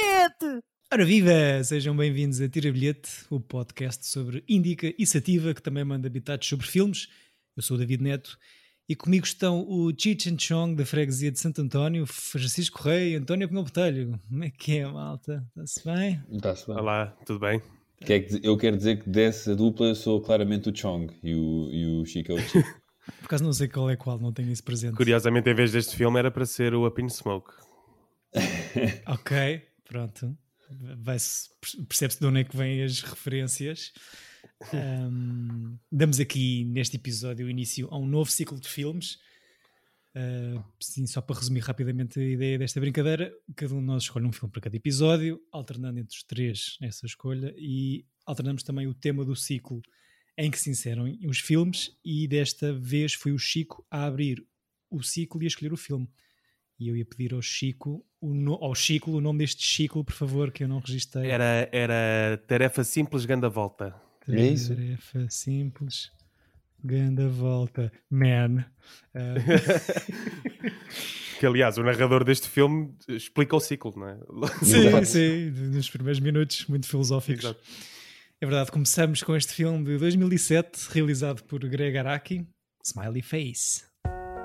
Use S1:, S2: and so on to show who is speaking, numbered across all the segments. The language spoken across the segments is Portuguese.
S1: bilhete!
S2: Ora viva! Sejam bem-vindos a Tira Bilhete, o podcast sobre Índica e Sativa, que também manda habitados sobre filmes. Eu sou o David Neto e comigo estão o Cheech and Chong da freguesia de Santo António, Francisco Correia e António Pinhão Botelho. Como é que é, malta? Está-se bem?
S3: Está-se bem.
S4: Olá, tudo bem?
S3: Quer dizer- eu quero dizer que dessa dupla eu sou claramente o Chong e o, e o Chico é o Chico.
S2: Por acaso não sei qual é qual, não tenho isso presente.
S4: Curiosamente, em vez deste filme, era para ser o Up in Smoke.
S2: Ok, pronto. Percebe-se de onde é que vêm as referências. Ahm, damos aqui neste episódio o início a um novo ciclo de filmes. Ah, sim, só para resumir rapidamente a ideia desta brincadeira, cada um de nós escolhe um filme para cada episódio, alternando entre os três essa escolha e alternamos também o tema do ciclo em que se inseram os filmes e desta vez foi o Chico a abrir o ciclo e a escolher o filme. E eu ia pedir ao Chico, o no- ao Chico o nome deste ciclo, por favor, que eu não registrei.
S4: Era, era tarefa simples, ganda volta.
S3: É isso?
S2: Tarefa simples. Ganda volta. Man. Ah,
S4: Que, aliás, o narrador deste filme explica o ciclo, não é?
S2: sim, sim. Nos primeiros minutos, muito filosóficos.
S4: Exato.
S2: É verdade, começamos com este filme de 2007, realizado por Greg Araki, Smiley Face.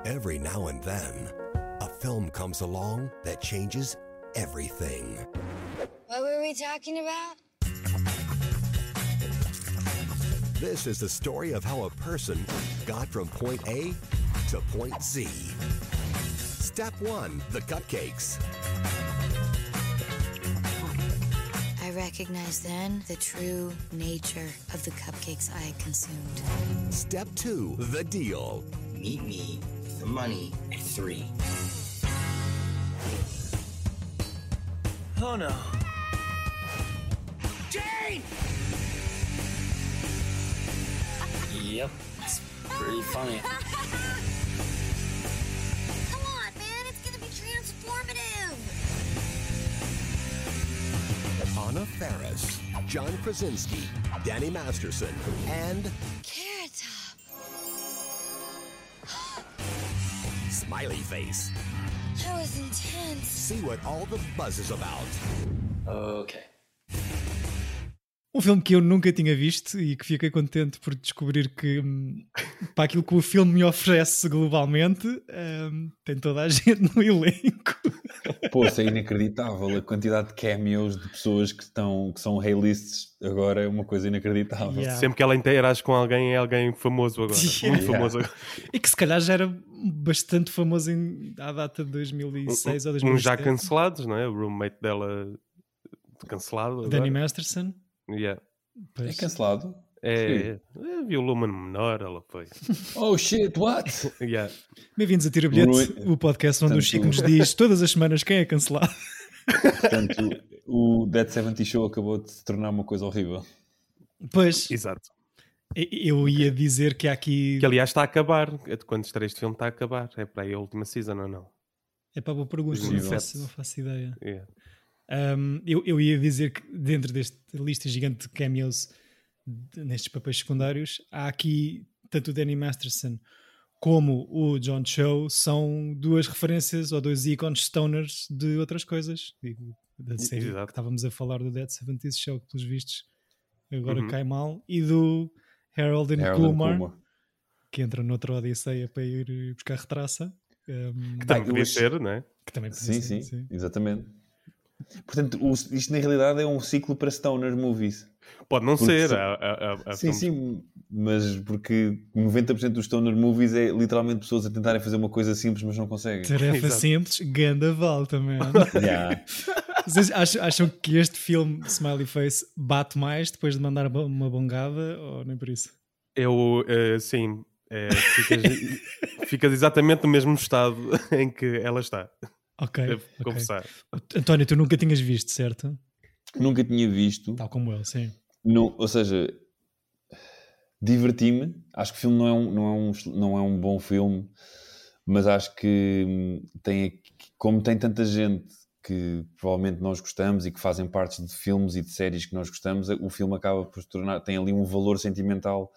S5: Every now and then, film comes along that changes everything.
S6: What were we talking about?
S5: This is the story of how a person got from point A to point Z. Step one the cupcakes.
S6: I recognized then the true nature of the cupcakes I had consumed.
S5: Step two the deal.
S7: Meet me the money at three. Oh no. Jane! Yep, it's pretty funny.
S6: Come on, man, it's gonna be transformative.
S5: Anna Faris, John Krasinski, Danny Masterson, and
S6: Carrot Top.
S5: Smiley Face.
S6: That was intense.
S5: See what all the buzz is about.
S7: Okay.
S2: Um filme que eu nunca tinha visto e que fiquei contente por descobrir que, hum, para aquilo que o filme me oferece globalmente, hum, tem toda a gente no elenco.
S3: Pô, isso é inacreditável. A quantidade de cameos de pessoas que, estão, que são A-lists agora é uma coisa inacreditável.
S2: Yeah.
S4: Sempre que ela interage com alguém, é alguém famoso agora.
S2: Yeah.
S4: Muito famoso agora.
S2: E que se calhar já era bastante famoso em, à data de 2006 ou
S4: Um
S2: 2007.
S4: já cancelados, não é? O roommate dela cancelado. agora.
S2: Danny Masterson.
S4: Yeah.
S2: Pois.
S3: É cancelado?
S4: É, é, violou uma menor, ela foi.
S3: Oh shit, what?
S4: Yeah.
S2: Bem-vindos a Tira Bilhete,
S3: Rui-
S2: o podcast onde o
S3: Portanto-
S2: Chico nos diz todas as semanas quem é cancelado.
S3: Portanto, o Dead 70 Show acabou de se tornar uma coisa horrível.
S2: Pois,
S4: Exato.
S2: eu ia dizer que há aqui.
S4: Que aliás está a acabar. É de Quando estreia este filme está a acabar. É para aí a última season ou não?
S2: É para boa pergunta, não faço, não faço ideia.
S4: Yeah.
S2: Um, eu, eu ia dizer que dentro desta lista gigante de cameos nestes papéis secundários, há aqui tanto o Danny Masterson como o John Cho são duas referências ou dois ícones stoners de outras coisas. Digo, Da série
S4: Exato.
S2: que estávamos a falar do Dead 70s Show, que pelos vistos agora
S4: Uhum.
S2: cai mal, e do Harold and
S3: Harold
S2: Kumar,
S3: Kumar.
S2: que entra noutra odisseia para ir buscar retraça. um,
S4: Que também podia ser, não é?
S2: que também podia
S3: Sim,
S2: ser,
S3: sim, exatamente. Portanto, o- isto na realidade é um ciclo para stoner movies.
S4: Pode não
S3: Porque
S4: ser. Há, há- há- há
S3: Sim,
S4: filmes-
S3: sim, mas porque 90% dos stoner movies é literalmente pessoas a tentarem fazer uma coisa simples, mas não conseguem.
S2: Tarefa
S4: Exato.
S2: simples, ganda volta, man.
S3: Yeah.
S2: Vocês acham, acham que este filme, Smiley Face, bate mais depois de mandar uma- bongada ou nem por isso?
S4: Eu, eh, sim, eh, ficas, ficas exatamente no mesmo estado em que ela está.
S2: Ok.
S4: Devo
S2: ok.
S4: confessar.
S2: António, tu nunca tinhas visto, certo?
S3: Nunca tinha visto.
S2: Tal como eu, sim.
S3: Não, ou seja, diverti-me. Acho que o filme não é, um, não, é um, não é um bom filme, mas acho que hum, tem, como tem tanta gente que provavelmente nós gostamos e que fazem parte de filmes e de séries que nós gostamos, o filme acaba por se tornar, tem ali um valor sentimental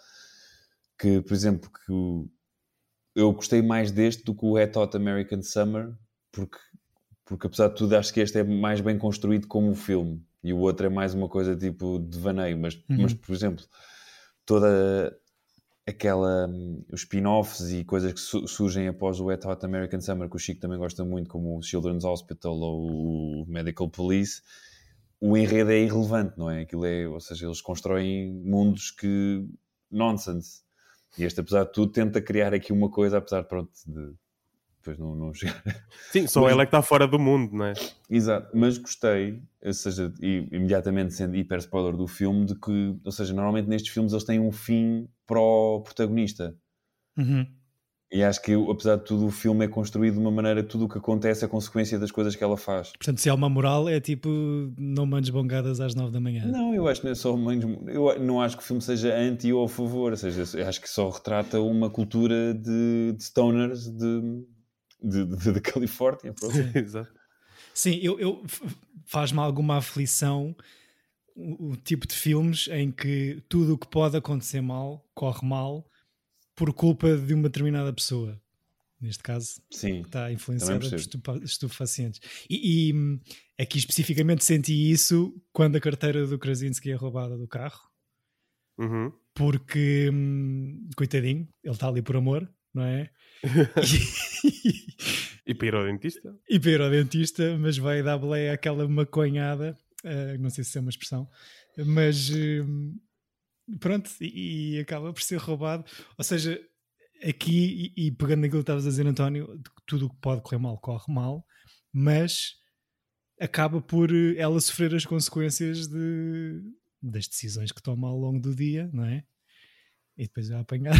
S3: que, por exemplo, que eu gostei mais deste do que o Hot American Summer, porque porque apesar de tudo acho que este é mais bem construído como um filme e o outro é mais uma coisa tipo de vaneio, mas,
S2: Uhum.
S3: mas por exemplo, toda aquela hum, os spin-offs e coisas que su- surgem após o Wet Hot American Summer que o Chico também gosta muito, como o Children's Hospital ou o Medical Police, o enredo é irrelevante, não é? Aquilo é, ou seja, eles constroem mundos que nonsense. E este, apesar de tudo, tenta criar aqui uma coisa, apesar pronto, de depois não, não chegar.
S4: Sim, só
S3: Mas-
S4: ela é que está fora do mundo, não é?
S3: Exato, mas gostei, ou seja, e, imediatamente sendo hiper spoiler do filme, de que, ou seja, normalmente nestes filmes eles têm um fim para o protagonista.
S2: Uhum.
S3: E acho que, apesar de tudo, o filme é construído de uma maneira, tudo o que acontece é consequência das coisas que ela faz.
S2: Portanto, se há uma moral, é tipo não mandes bongadas às nove da manhã.
S3: Não, eu acho que não é só menos. Eu não acho que o filme seja anti ou a favor, ou seja, acho que só retrata uma cultura de, de stoners de, de, de, de Califórnia.
S4: Exato.
S2: Sim, eu, eu- faz-me alguma aflição o, o tipo de filmes em que tudo o que pode acontecer mal corre mal por culpa de uma determinada pessoa. Neste caso,
S3: Sim,
S2: que está influenciada por estupa- estupefacientes. E, e, hum, aqui especificamente senti isso quando a carteira do Krasinski é roubada do carro,
S4: Uhum.
S2: porque, hum, coitadinho, ele está ali por amor, não é? E-
S4: para ir ao dentista?
S2: e para ir ao dentista, mas vai dar boleia àquela maconhada, eh, não sei se é uma expressão, mas hum, pronto, e, e acaba por ser roubado. Ou seja, aqui, e, e pegando naquilo que estavas a dizer, António, tudo o que pode correr mal, corre mal, mas acaba por eh, ela sofrer as consequências de, das decisões que toma ao longo do dia, não é? E depois vai apanhar,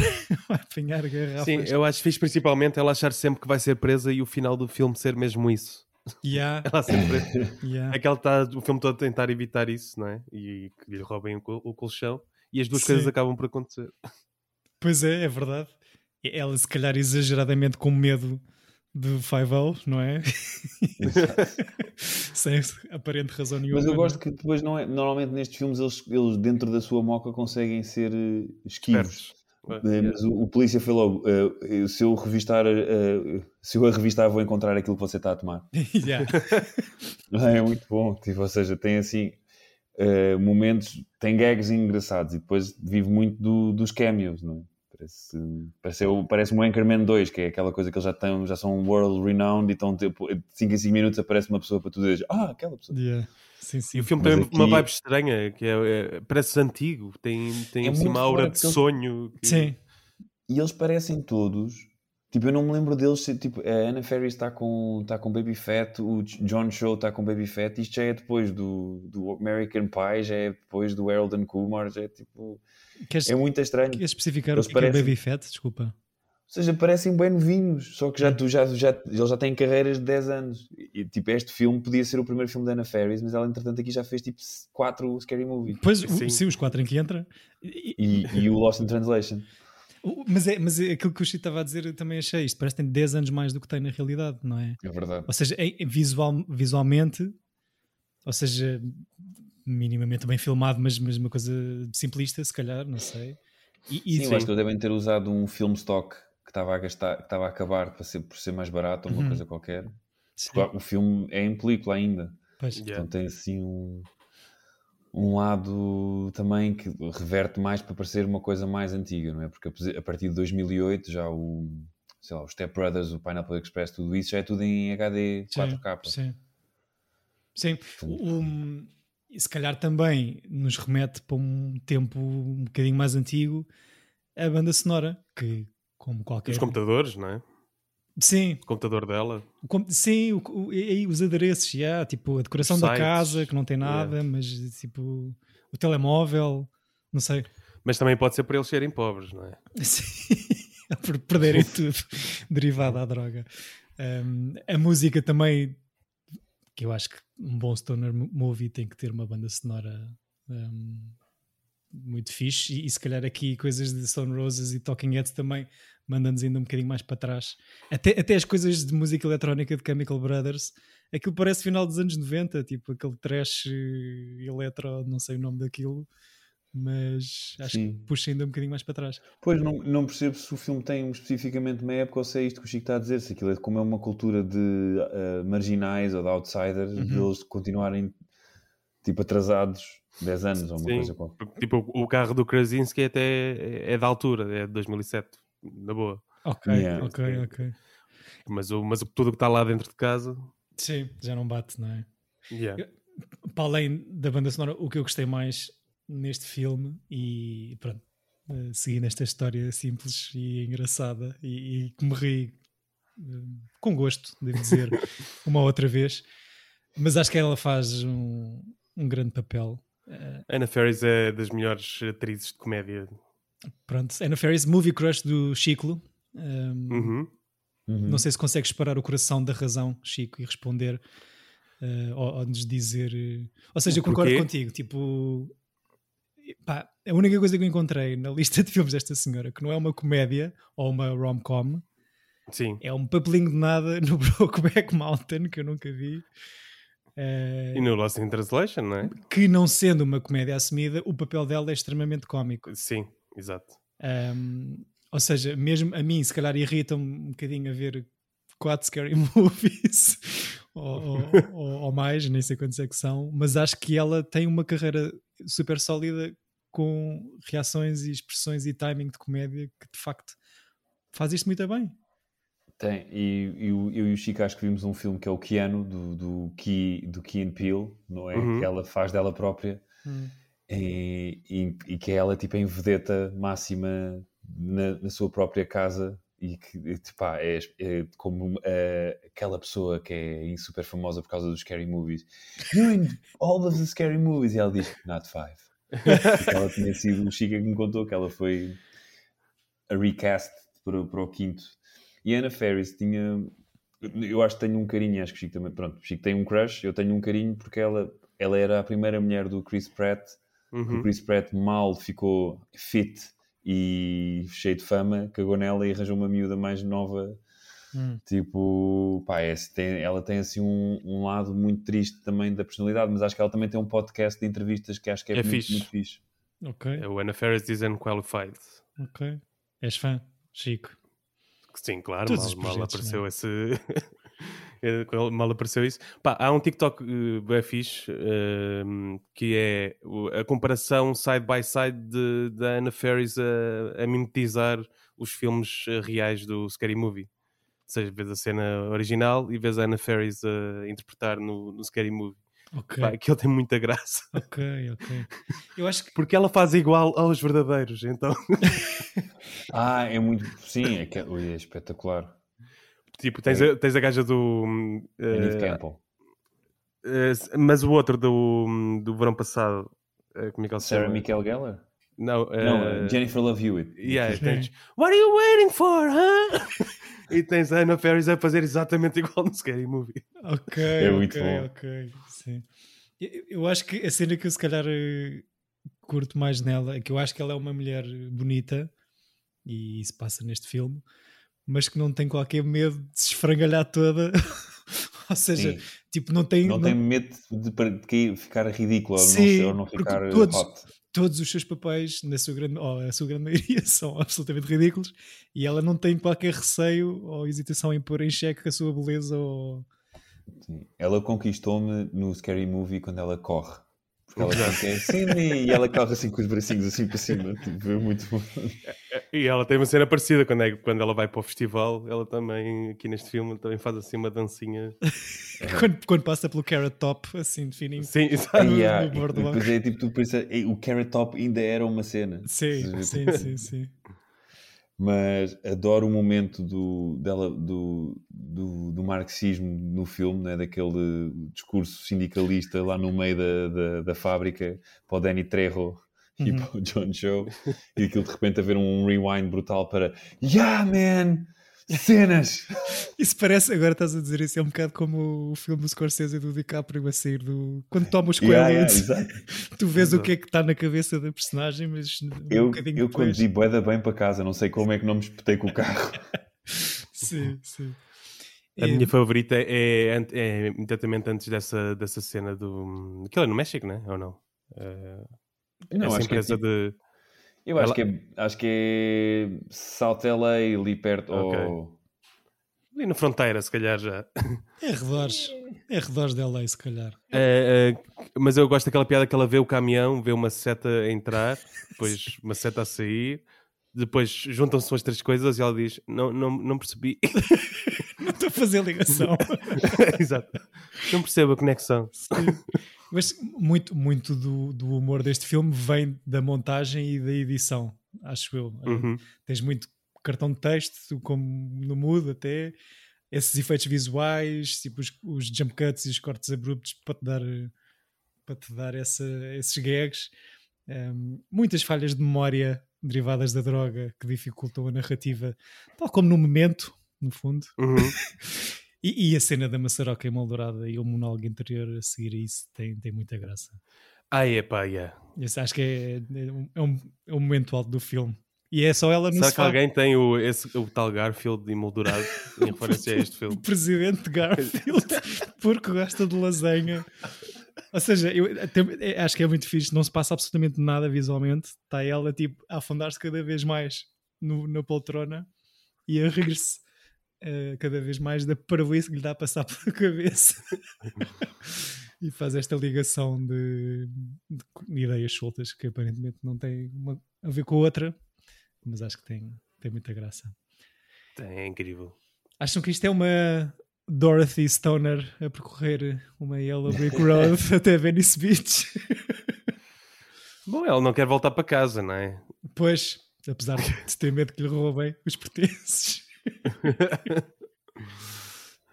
S2: vai apanhar garrafas.
S4: Sim, eu acho fixe principalmente ela achar sempre que vai ser presa e o final do filme ser mesmo isso.
S2: Yeah,
S4: Ela sempre presa.
S2: yeah.
S4: É que ela está o filme todo a tentar evitar isso, não é? E que lhe roubem o, o colchão e as duas
S2: Sim.
S4: coisas acabam por acontecer.
S2: Pois é, é verdade. Ela, se calhar, exageradamente com medo de 5 não é? Sem aparente razão nenhuma.
S3: Mas eu
S2: é?
S3: gosto que depois, não é, normalmente nestes filmes, eles, eles dentro da sua moca conseguem ser eh, esquivos. Eh, Mas o, o polícia foi logo: eh, se eu revistar, eh, se eu a revistar, vou encontrar aquilo que você está a tomar.
S2: Yeah.
S3: É muito bom, tipo, ou seja, tem assim eh, momentos, tem gags engraçados e depois vive muito do- dos cameos, não é? Parece, parece, o- parece um Anchorman 2, que é aquela coisa que eles já, estão, já são world renowned e estão tipo, de 5 em 5 minutos aparece uma pessoa para tu dizer ah, aquela pessoa.
S2: Yeah. Sim, sim.
S4: E o filme
S3: Mas
S4: tem
S3: aqui-
S4: uma vibe estranha, que é, é- parece antigo, tem, tem
S3: É
S4: assim, uma aura de sonho. que-
S2: Sim.
S3: E eles parecem todos. Tipo, eu não me lembro deles. ser, Tipo, a Anna Ferris está com, está com Baby Fat, o John Cho está com Baby Fat. Isto já é depois do, do American Pie, já é depois do Harold and Kumar. Já é tipo.
S2: Queres,
S3: É muito estranho.
S2: queres especificar
S3: Eles
S2: o que é, é
S3: parecem-
S2: Baby Fat? Desculpa.
S3: Ou seja, parecem bem novinhos. Só que já, tu, já, já, eles já têm carreiras de 10 anos. E, tipo, este filme podia ser o primeiro filme da Anna Ferris, mas ela, entretanto, aqui já fez tipo 4 Scary Movie.
S2: Pois,
S4: Sim.
S2: sim, os quatro em que entra. E-
S3: E, e o Lost in Translation.
S2: mas, é, mas é aquilo que o Chico estava a dizer, eu também achei isto. Parece que tem 10 anos mais do que tem na realidade, não é?
S3: É verdade.
S2: Ou seja, em visual, visualmente, ou seja, minimamente bem filmado, mas, mas uma coisa simplista, se calhar, não sei. E, e-
S3: Sim, eu acho que eles devem ter usado um film stock que estava a gastar, que estava a acabar para ser, por ser mais barato ou uma
S2: Uhum.
S3: coisa qualquer. o filme é em película ainda,
S2: pois.
S4: Yeah.
S3: então tem assim um, um lado também que reverte mais para parecer uma coisa mais antiga, não é? Porque a partir de 2008 já o, sei lá, os Step Brothers, o Pineapple Express, tudo isso já é tudo em HD
S2: Sim,
S3: 4K.
S2: Sim. Sim. O- o- e se calhar também nos remete para um tempo um bocadinho mais antigo a banda sonora, que como qualquer.
S4: Os computadores, não é?
S2: Sim,
S4: O computador dela.
S2: o com- sim, o, o- e- os adereços, já, tipo a decoração
S4: Os
S2: da
S4: sites,
S2: casa que não tem nada, mas tipo o telemóvel, não sei.
S4: Mas também pode ser para eles serem pobres, não é?
S2: Sim, por perderem tudo derivado à droga. Um, a música também, que eu acho que um bom stoner mo- movie tem que ter uma banda sonora um, muito fixe, e, e se calhar aqui coisas de Stone Roses e Talking Heads também mandam-nos ainda um bocadinho mais para trás. Até, até as coisas de música eletrónica de Chemical Brothers, aquilo parece final dos anos 90, tipo aquele trash eh, eletro, não sei o nome daquilo. Mas acho
S3: Sim.
S2: que puxa ainda um bocadinho mais para trás.
S3: Pois não, não percebo se o filme tem especificamente uma época ou se é isto que o Chico está a dizer, se aquilo é como é uma cultura de ah, marginais ou de outsiders,
S2: Uhum.
S3: de eles continuarem tipo atrasados 10 anos ou uma
S4: Sim,
S3: coisa qualquer.
S4: tipo, o carro do Krasinski até é, da altura, é de 2007, na boa.
S2: Ok,
S3: Yeah.
S2: ok, ok.
S4: Mas, o, mas o- tudo o que está lá dentro de casa,
S2: Sim, já não bate, não é?
S4: yeah.
S2: Para além da banda sonora, o que eu gostei mais neste filme, e pronto, eh, seguindo esta história simples e engraçada, e, e que me ri eh, com gosto, devo dizer, uma outra vez, mas acho que ela faz um, um grande papel. Eh,
S4: Anna Faris é das melhores atrizes de comédia.
S2: pronto, Anna Faris, movie crush do Chico. Um,
S4: Uhum.
S3: Uhum.
S2: Não sei se consegues parar o coração da razão, Chico, e responder eh, ou, ou nos dizer. eh, Ou seja, eu concordo contigo. Tipo, pá, a única coisa que eu encontrei na lista de filmes desta senhora que não é uma comédia ou uma rom-com
S4: Sim.
S2: é um papelinho de nada no Brokeback Mountain que eu nunca vi. Eh,
S4: E no Lost in Translation, não é?
S2: que não sendo uma comédia assumida, o papel dela é extremamente cómico.
S4: Sim, exato.
S2: Um, ou seja, mesmo a mim, se calhar, irrita-me um bocadinho a ver quatro scary movies ou, ou- ou- mais, nem sei quantos é que são, mas acho que ela tem uma carreira super sólida com reações e expressões e timing de comédia que de facto faz isto muito bem.
S3: Tem, e, e o- eu e o Chico acho que vimos um filme que é o Keanu, do, do, Key, do Key and Peele, não é?
S4: Uhum.
S3: Que ela faz dela própria e, e, e que é ela tipo em vedeta máxima na, na sua própria casa e que tipo, pá, é, é como eh, aquela pessoa que é super famosa por causa dos scary movies. You're in all of the scary movies. E ela diz, not five. Porque ela tinha sido, o Chica que me contou que ela foi a recast para, para o quinto. E Anna Faris tinha. Eu acho que tenho um carinho, acho que o Chico também. Pronto, o Chico tem um crush, eu tenho um carinho porque ela, ela era a primeira mulher do Chris Pratt.
S4: Uhum.
S3: O Chris Pratt mal ficou fit e cheio de fama, cagou nela e arranjou uma miúda mais nova.
S2: Hum.
S3: Tipo, pá, é, tem- ela tem assim um, um lado muito triste também da personalidade, mas acho que ela também tem um podcast de entrevistas que acho que é,
S4: É
S3: muito,
S4: fixe.
S3: muito fixe.
S2: Ok,
S4: É o Anna Faris is unqualified.
S2: ok. És fã, Chico.
S4: Sim, claro,
S2: Todos
S4: mal,
S2: os
S4: mal apareceu
S2: não é?
S4: esse. quando mal apareceu isso. Pá, há um TikTok uh, bem fixe ehm, que é a comparação side by side de- da Anna Faris a, a mimetizar os filmes eh, reais do Scary Movie. Ou seja, vês a cena original e vês a Anna Faris a interpretar no, no Scary Movie.
S2: Ok,
S4: Pá, aquilo tem muita graça.
S2: ok, ok. Eu acho que
S4: Porque ela faz igual aos verdadeiros, então.
S3: Ah, é muito. Sim, é, que, ui, é espetacular.
S4: Tipo, tens, a, tens a gaja do. hum, eh,
S3: Campbell.
S4: eh, mas o outro do, do verão passado, eh, como é que ele se
S3: Sarah? Michael Gellar?
S4: Não,
S3: Não,
S4: eh,
S3: Jennifer Love Hewitt.
S4: yeah, tens, What are you waiting for, huh? e tens a Anna Faris a fazer exatamente igual no Scary Movie.
S2: Ok,
S3: É muito bom.
S2: ok. Sim. Eu, acho que a cena que eu se calhar curto mais nela é que eu acho que ela é uma mulher bonita e isso passa neste filme, mas que não tem qualquer medo de se esfrangalhar toda. ou seja,
S3: Sim.
S2: tipo, não tem,
S3: Não
S2: não-
S3: tem medo de, de cair- ficar ridículo ou não, ou ficar
S2: todos-
S3: hot.
S2: todos os seus papéis, na sua grande, ou a sua grande maioria, são absolutamente ridículos e ela não tem qualquer receio ou hesitação em pôr em xeque a sua beleza ou.
S3: Sim. Ela conquistou-me no Scary Movie quando ela corre. Ela é Cindy e ela corre assim com os bracinhos assim para cima. Tipo, é muito bom.
S4: E ela tem uma cena parecida quando, é, quando ela vai para o festival. Ela também, aqui neste filme, também faz assim uma dancinha.
S2: Quando, quando passa pelo Carrot Top, assim, definindo.
S4: Sim, exato.
S2: no- no
S3: e depois é tipo, tu pensas, "Ei, o Carrot Top ainda era uma cena.
S2: Sim, sim, sim, sim.
S3: Mas adoro o momento do, dela, do, do, do marxismo no filme, né? daquele discurso sindicalista lá no meio da, da, da fábrica para o Danny Trejo e
S2: Uhum.
S3: para o John Show, e aquilo de repente haver um rewind brutal para Yeah, man! Cenas!
S2: Isso parece, agora estás a dizer isso, é um bocado como o filme do Scorsese e do DiCaprio a sair do. Quando toma os
S3: Yeah, yeah,
S2: coelhos,
S3: exato.
S2: tu vês o que é que está na cabeça da personagem, mas um
S3: Eu,
S2: bocadinho
S3: eu
S2: depois.
S3: conduzi boeda bem para casa, não sei como é que não me espetei com o carro.
S2: Sim, sim.
S4: A minha favorita é, ant- é imediatamente antes dessa, dessa cena do. Aquilo é no México, né? Ou não? Eh,
S3: Não,
S4: essa
S3: acho que é
S4: empresa
S3: tipo-
S4: de.
S3: Eu acho
S4: Ela-
S3: que, é, acho que é South LA, ali perto.
S4: Ok.
S3: ou-
S4: Ali na fronteira, se calhar já.
S2: É arredores. É arredores de LA, se calhar.
S4: É, é, mas eu gosto daquela piada que ela vê o caminhão, vê uma seta a entrar, depois uma seta a sair, depois juntam-se as três coisas e ela diz: Não, não, não percebi.
S2: Não estou a fazer ligação.
S4: Exato. Não percebo a conexão.
S2: Mas muito, muito do, do humor deste filme vem da montagem e da edição, acho eu.
S4: Uhum.
S2: Tens muito cartão de texto, como no Mood até, esses efeitos visuais, tipo os, os jump cuts e os cortes abruptos para te dar, para te dar essa, esses gags. Um, muitas falhas de memória derivadas da droga que dificultam a narrativa, tal como no momento, no fundo.
S4: Uhum.
S2: E, e a cena da maçaroca emoldurada e o monólogo interior a seguir a isso tem, tem muita graça.
S4: Ah, é pá, yeah.
S2: Esse acho que é, é, um, é, um, é um momento alto do filme. E é só ela no
S4: Será que alguém tem o, esse, o tal Garfield emoldurado em referência a este
S2: O
S4: filme?
S2: presidente Garfield, porque gosta de lasanha. Ou seja, eu até- é- acho que é muito fixe, não se passa absolutamente nada visualmente. Está ela tipo a afundar-se cada vez mais no, na poltrona e a rir-se eh, cada vez mais da parvoíce que lhe dá a passar pela cabeça. e faz esta ligação de, de ideias soltas que aparentemente não têm uma- a ver com a outra, mas acho que tem, tem muita graça.
S4: É incrível.
S2: Acham que isto é uma Dorothy Stoner a percorrer uma Yellow Brick Road até Venice Beach?
S4: Bom, ela não quer voltar para casa, não é?
S2: Pois, apesar de ter medo que lhe roubem os pertences.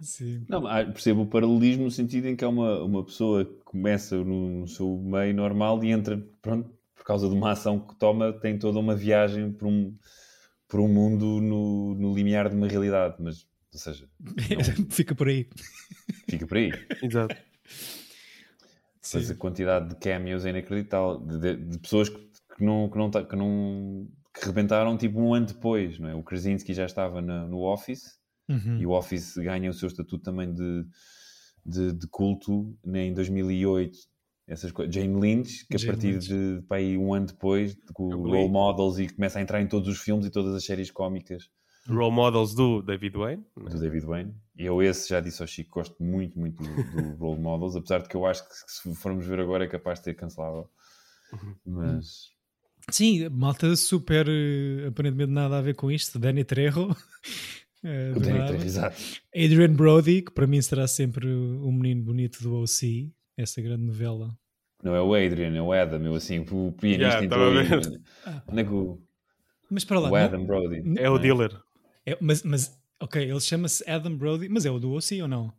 S2: Sim.
S3: Não, ah, percebo o paralelismo no sentido em que é uma, uma pessoa que começa no, no seu meio normal e entra, pronto, por causa de uma ação que toma, tem toda uma viagem por um, por um mundo no, no limiar de uma realidade. Mas, ou seja,
S2: Fica por aí.
S3: fica por aí.
S4: Exato.
S3: Mas a quantidade de cameos é inacreditável. De, de- de pessoas que, que não, que, não, que não que rebentaram tipo um ano depois, não é? O Krasinski já estava na- no Office
S2: Uhum.
S3: e o Office ganha o seu estatuto também de, de, de culto né, em 2008. Essas coisas. Jane Lynch, que a partir
S2: Lynch.
S3: de para aí um ano depois, com
S4: li.
S3: Role Models e começa a entrar em todos os filmes e todas as séries cómicas
S4: Role models do David Wayne. é?
S3: do David Wayne. E eu esse já disse ao Chico, gosto muito, muito do, do Role Models, apesar de que eu acho que se formos ver agora é capaz de ter cancelável.
S2: Uhum.
S3: Mas
S2: Sim, malta super, eh, aparentemente nada a ver com isto. Danny Trejo.
S3: Trejo, exato.
S2: Adrian Brody, que para mim será sempre o menino bonito do OC, essa grande novela.
S3: Não é o Adrian, é o Adam, eu assim, o pianista
S4: Yeah,
S3: entrou
S4: estava a
S3: aí.
S4: ver.
S3: Onde é que o,
S2: Mas para lá,
S3: o
S2: não-
S3: Adam Brody?
S4: É o dealer.
S2: é- mas, mas, ok, ele chama-se Adam Brody, mas é o do OC ou não?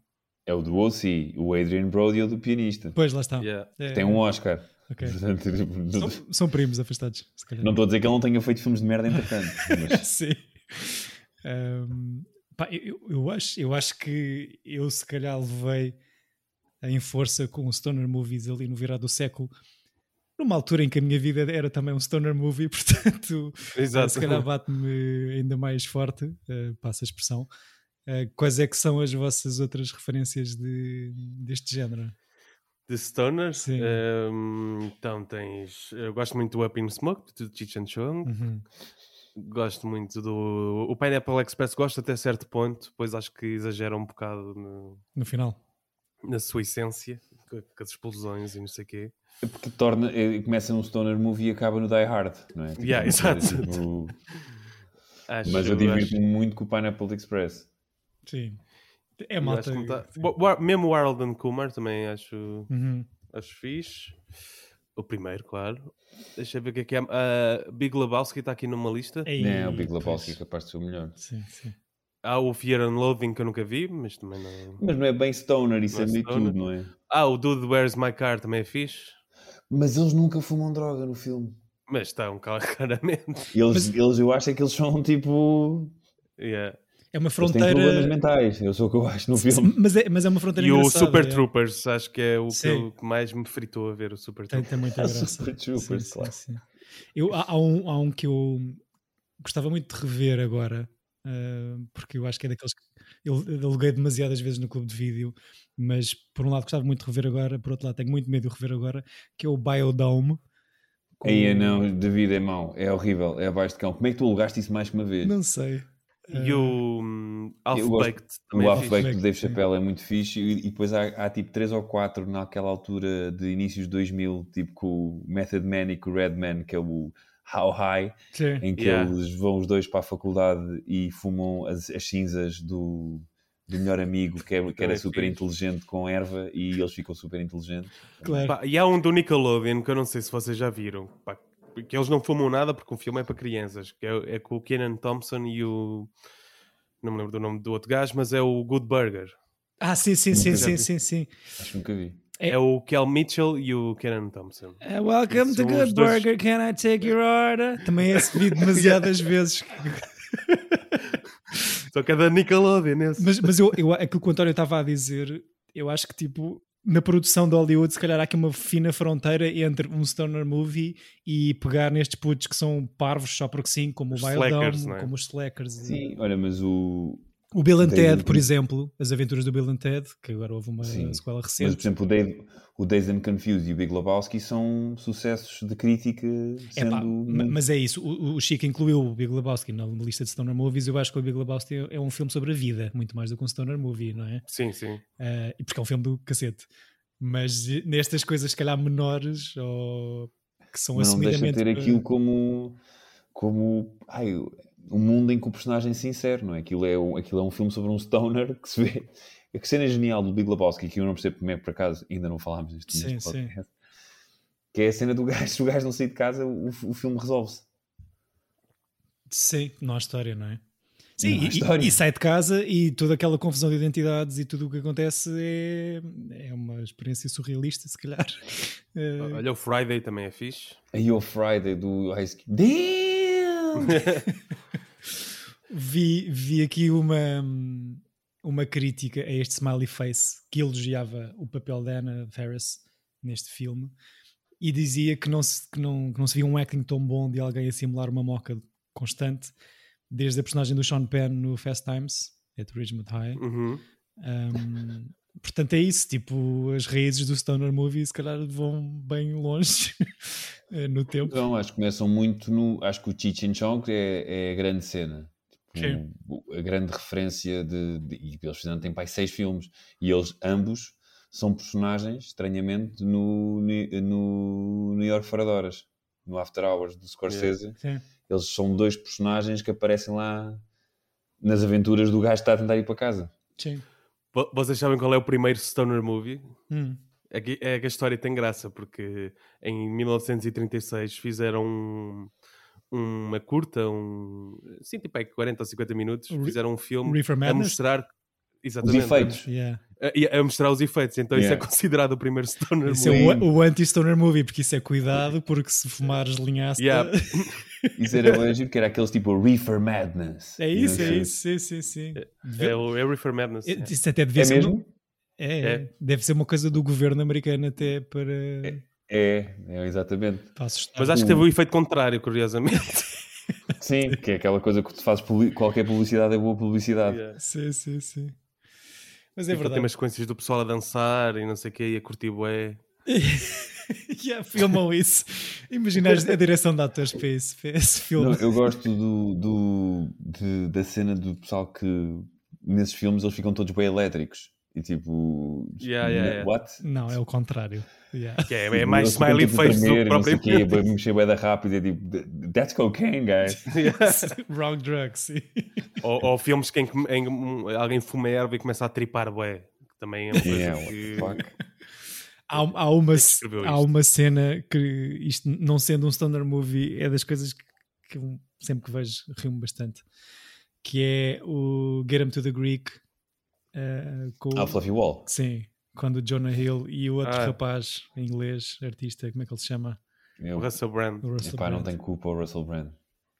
S3: É o do OC, o Adrian Brody é o do pianista.
S2: Pois, lá está.
S4: Yeah.
S2: É,
S3: Tem um Oscar.
S2: Ok.
S3: Portanto, tipo,
S2: São, são primos afastados, se calhar.
S3: Não estou a dizer que ele não tenha feito filmes de merda entretanto, mas
S2: Sim. Ahm, pá, eu, eu acho, eu acho que eu se calhar levei em força com o Stoner Movies ali no virar do século, numa altura em que a minha vida era também um Stoner Movie, portanto,
S4: Exato.
S2: se calhar bate-me ainda mais forte, uh, passa a expressão. Uh, quais é que são as vossas outras referências de, deste género?
S4: De Stoner.
S2: Sim.
S4: ehm, então tens. Eu gosto muito do Up in Smoke, de Cheech and Chong.
S2: Uhum.
S4: Gosto muito do. O Pineapple Express gosto até certo ponto, depois acho que exagera um bocado no-
S2: No final.
S4: na sua essência, com, com as explosões e não sei o quê.
S3: é porque torna, é, começa num stoner movie e acaba no Die Hard, não é? Tipo,
S4: Yeah, exato.
S3: tipo,
S4: Acho,
S3: mas eu
S4: acho-
S3: divirto-me muito com o Pineapple Express.
S2: Sim. É malta.
S4: acho que tá- Mesmo o Harold and Kumar também acho,
S2: Uhum.
S4: acho fixe. O primeiro, claro. Deixa eu ver o que é que é. Ah, Big Lebowski está aqui numa lista.
S2: Ei,
S3: Não, o Big Lebowski é
S2: pois.
S3: capaz de ser o melhor.
S2: Sim, sim.
S4: Há o Fear and Loathing que eu nunca vi, mas também não.
S3: Mas não é bem stoner, isso
S4: Não
S3: é
S4: é
S3: tudo, não é?
S4: Ah, o Dude Where's My Car também é fixe.
S3: Mas eles nunca fumam droga no filme.
S4: Mas está um cara- claramente.
S3: Eles, eles eu acho é que eles são tipo.
S4: Yeah.
S2: É uma
S3: Eles
S2: fronteira.
S3: problemas mentais. Eu sou o que eu acho no filme.
S2: Mas é, mas é uma fronteira
S4: E o Super
S2: é.
S4: Troopers, acho que é o que, eu- que mais me fritou a ver o Super
S2: Tem,
S4: Troopers.
S2: tem muita
S3: Ah,
S2: graça.
S3: Super Troopers,
S2: Sim,
S3: claro.
S2: sim, sim. Eu, há, há um, há um que eu gostava muito de rever agora, ah, porque eu acho que é daqueles que eu aluguei demasiadas vezes no clube de vídeo, mas por um lado gostava muito de rever agora, por outro lado tenho muito medo de rever agora, que é o Biodome, com-
S3: Aí não, David é mau, é horrível, é abaixo de cão. Como é que tu alugaste isso mais que uma vez?
S2: Não sei.
S4: E o um,
S3: Eu gosto-
S4: Half-Baked também
S3: O
S4: é
S3: Half
S4: fixe.
S3: Baked do Dave. Chappelle é muito fixe e, e depois há, há tipo 3 ou 4 naquela altura de inícios de 2000, tipo com o Method Man e com o Redman, que é o How High,
S2: Sim.
S3: em que
S4: Yeah.
S3: eles vão os dois para a faculdade e fumam as, as cinzas do, do melhor amigo que, é- que era super inteligente com erva e eles ficam super inteligentes.
S2: Claro.
S4: Pá, e há um do Nickelodeon que eu não sei se vocês já viram. pá, que eles não fumam nada porque o filme é para crianças. Que é, é com o Kenan Thompson e o. Não me lembro do nome do outro gajo, mas é o Good Burger.
S2: Ah, sim, sim, sim, sim, sim, sim.
S3: Acho que nunca vi.
S2: É-
S4: É, o Kel Mitchell e o Kenan Thompson.
S2: Uh, welcome to Good
S4: dois-
S2: Burger, can I take your order? Também é esse vídeo demasiadas vezes.
S4: Só que é da Nickelodeon esse.
S2: Mas, mas eu, eu, aquilo que o António estava a dizer, eu acho que tipo, na produção de Hollywood, se calhar há aqui uma fina fronteira entre um stoner movie e pegar nestes putos que são parvos só porque sim, como
S4: Os
S2: o
S4: não é?
S2: como os Slackers.
S3: Sim, olha, mas o.
S2: O Bill and Ted, por exemplo, as aventuras do Bill and Ted, que agora houve uma
S3: Sim.
S2: sequela
S3: Mas, por
S2: recente.
S3: exemplo, o, Dave, o Dazed and Confused e o Big Lebowski são sucessos de crítica, sendo.
S2: Epá, mas é isso, o, o Chico incluiu o Big Lebowski na lista de Stoner Movies. Eu acho que o Big Lebowski é um filme sobre a vida, muito mais do que um Stoner Movie, não é?
S4: Sim, sim.
S2: Uh, e porque é um filme do cacete. Mas nestas coisas, se calhar, menores ou que são
S3: mas não deixa de
S2: assumidamente.
S3: ter aquilo como, como ai, um mundo em que o personagem é sincero, não é? Aquilo é, um, aquilo é um filme sobre um stoner que se vê. A cena genial do Big Lebowski, que eu não percebo como é que por acaso ainda não falámos disto
S2: Sim,
S3: neste
S2: sim.
S3: podcast, que é a cena do gajo, se o gajo não sair de casa, o, o filme resolve-se.
S2: Sim, não há história, não é?
S3: Não
S2: Sim,
S3: há
S2: e- e, sai de casa e toda aquela confusão de identidades e tudo o que acontece é, é uma experiência surrealista, se calhar. Eh,
S4: Olha, o Friday também é fixe.
S3: Aí o Friday do Ice Cube.
S2: Vi, vi aqui uma, uma crítica a este Smiley Face que elogiava o papel da Anna Faris neste filme e dizia que não, se, que, não, que não se via um acting tão bom de alguém a simular uma moca constante, desde a personagem do Sean Penn no Fast Times, at Ridgemont High.
S4: Uhum.
S2: Um, portanto, é isso. Tipo, as raízes do Stoner Movie se calhar vão bem longe eh, no tempo.
S3: Então, acho que começam muito no. Acho que o Cheech and Chong é, é a grande cena. Tipo,
S2: Sim.
S3: o- a grande referência de, de- E eles fizeram, tem pai seis filmes. E eles, ambos, são personagens, estranhamente, no, no New York Fora de Horas. No After Hours do Scorsese.
S2: Sim.
S3: Eles são dois personagens que aparecem lá nas aventuras do gajo que está a tentar ir para casa.
S2: Sim.
S4: Vo- Vocês sabem qual é o primeiro Stoner movie?
S2: Hum.
S4: É que, é que a história tem graça, porque em 1936 fizeram um- uma curta, um, sim, tipo aí 40 ou 50 minutos, fizeram um filme
S2: Reefer
S4: a
S2: Madness?
S4: mostrar
S3: Os
S4: exatamente,
S3: efeitos.
S2: Yeah.
S4: A, a mostrar os efeitos. Então isso é
S3: Yeah.
S4: considerado o primeiro Stoner
S2: Isso é
S4: movie.
S2: o, o anti-stoner movie, porque isso é cuidado, porque se fumares linhaça.
S4: Yeah.
S3: Isso era bem que era aqueles tipo Reefer Madness.
S2: É isso, é isso, sim, sim, sim.
S4: É o é Reefer Madness.
S2: É,
S4: é.
S2: Isso até devia
S3: É
S2: ser.
S3: mesmo?
S2: uma- É,
S4: É.
S2: deve ser uma coisa do governo americano até para,
S3: É, é exatamente.
S4: Mas acho que teve o efeito contrário, curiosamente.
S3: Sim, que é aquela coisa que tu fazes qualquer publicidade é boa publicidade.
S4: Yeah.
S2: Sim, sim, sim. Mas é
S4: tem
S2: verdade.
S4: umas sequências do pessoal a dançar e não sei o que, e a curtir bué.
S2: yeah, filmam isso. Imagina a direção de atores para esse, para esse filme.
S3: Não, eu gosto do, do- de- da cena do pessoal que nesses filmes eles ficam todos bem elétricos. E tipo,
S4: Yeah, yeah, yeah.
S3: what?
S2: Não, é o contrário. Yeah.
S4: É, é mais
S3: Eles ficam,
S4: smiley
S3: tipo,
S4: face do
S3: tremer
S4: que
S3: e não sei o quê,
S4: próprio.
S3: bem- mexer bem da rápido e é tipo, that's cocaine, guys.
S2: Wrong drug, sim.
S4: ou, ou filmes que em, que- em alguém fuma erva e começa a tripar bué. Que também é uma coisa
S3: Yeah, what
S4: que...
S3: the fuck?
S2: Há, há uma,
S4: escreveu
S2: há uma cena que, isto não sendo um stoner movie, é das coisas que, que sempre que vejo rio-me bastante. Que é o Get 'em to the Greek. Eh, com,
S3: Ah, o Fluffy Wall.
S2: Sim, quando o Jonah Hill e o outro
S4: Ah.
S2: rapaz em inglês, artista, como é que ele se chama?
S3: Eu,
S4: O Russell Brand.
S2: O Russell
S3: epá, não
S2: Brand.
S3: tem culpa o Russell Brand.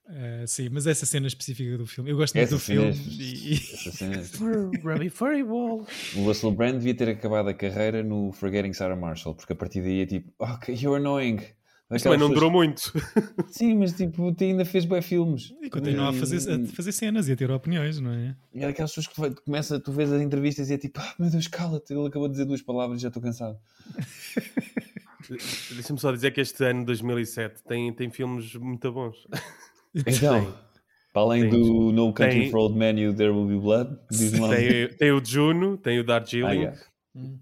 S2: Eh, sim, mas essa cena específica do filme. Eu gosto muito
S3: Essa
S2: do
S3: cena,
S2: filme. e-
S3: essa cena-
S4: Ruby Furry Wall.
S3: O Russell Brand devia ter acabado a carreira no Forgetting Sarah Marshall, porque a partir daí é tipo, ok, you're annoying.
S4: Mas também não durou muito.
S3: Sim, mas tipo, tu ainda fez bem filmes.
S2: E continua a fazer, a fazer cenas e a ter opiniões, não é?
S3: E é aquelas pessoas que começa, tu vês as entrevistas e é tipo, ah, meu Deus, cala-te, ele acabou de dizer duas palavras e já estou cansado.
S4: Deixa-me só dizer que este ano, 2007, tem, tem filmes muito bons.
S3: Então, para além
S4: Tem-
S3: do No Country
S4: tem-
S3: for Old Men e o There Will Be Blood.
S4: Tem, tem o Juno, tem o Darjeeling,
S3: Ah, yeah.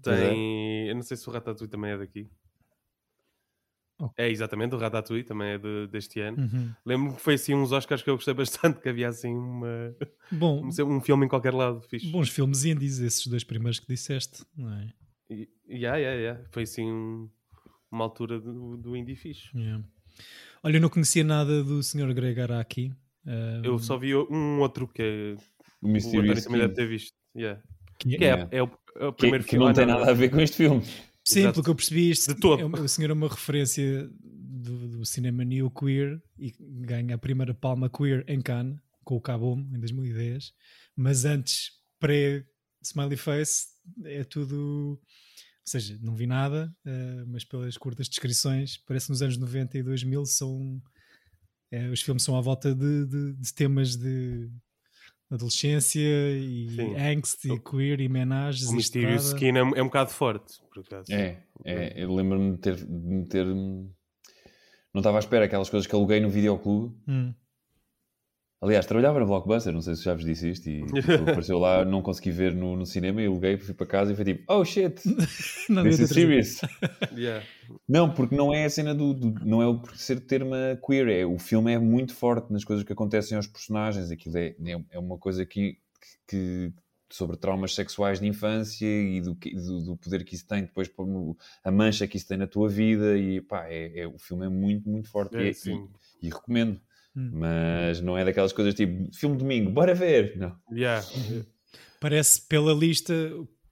S4: tem. Eu não sei se o Ratatouille também é daqui.
S2: Ok.
S4: É exatamente, o Ratatouille também é de- deste ano.
S2: Uhum.
S4: Lembro-me que foi assim uns Oscars que eu gostei bastante, que havia assim uma,
S2: Bom,
S4: um filme em qualquer lado, fixe.
S2: bons filmes indies, esses dois primeiros que disseste, não é?
S4: E- Yeah, yeah, yeah. Foi assim um- uma altura do, do indie fixe.
S2: Yeah. Olha, eu não conhecia nada do Sr. Greg Araki. Ah,
S4: Eu só vi um outro que é-
S3: O
S4: o
S3: Mysterious
S4: também deve ter visto. Yeah.
S2: que
S4: Que
S2: é-
S4: é, é o, é o
S3: que,
S4: primeiro
S3: que
S4: filme.
S3: não
S4: ah,
S3: tem nada a ver com este filme.
S2: Sim,
S4: Exato.
S2: pelo que eu percebi, isto
S4: De todo.
S2: é o senhor é uma referência do, do cinema new queer e ganha a primeira palma queer em Cannes com o Kaboom em 2010, mas antes pré-Smiley Face é tudo. Ou seja, não vi nada, eh, mas pelas curtas descrições, parece que nos anos 90 e 2000 são. eh, os filmes são à volta de, de- de temas de adolescência e
S4: Sim.
S2: angst e queer e menagens
S4: O Mysterious
S2: estrada.
S4: Skin é, um- é um bocado forte, por acaso.
S3: É, é eu lembro-me de ter, de me ter. Não estava à espera aquelas coisas que aluguei no videoclube.
S2: Hum.
S3: Aliás, trabalhava na Blockbuster, não sei se já vos disse isto, e tipo, apareceu lá, não consegui ver no, no cinema, e aluguei, fui para casa e foi tipo, oh shit,
S2: Não,
S3: this is serious.
S4: Yeah.
S3: Não, porque não é a cena do, do- não é o por ser termo queer, é, o filme é muito forte nas coisas que acontecem aos personagens, aquilo é, é, é uma coisa que, que- sobre traumas sexuais de infância e do, do, do poder que isso tem depois, no- a mancha que isso tem na tua vida, e pá, é, é- o filme é muito, muito forte,
S4: É,
S3: e,
S4: sim.
S3: e- e recomendo.
S2: Hum.
S3: Mas não é daquelas coisas tipo filme domingo, bora ver. Não.
S4: Yeah.
S2: Parece, pela lista,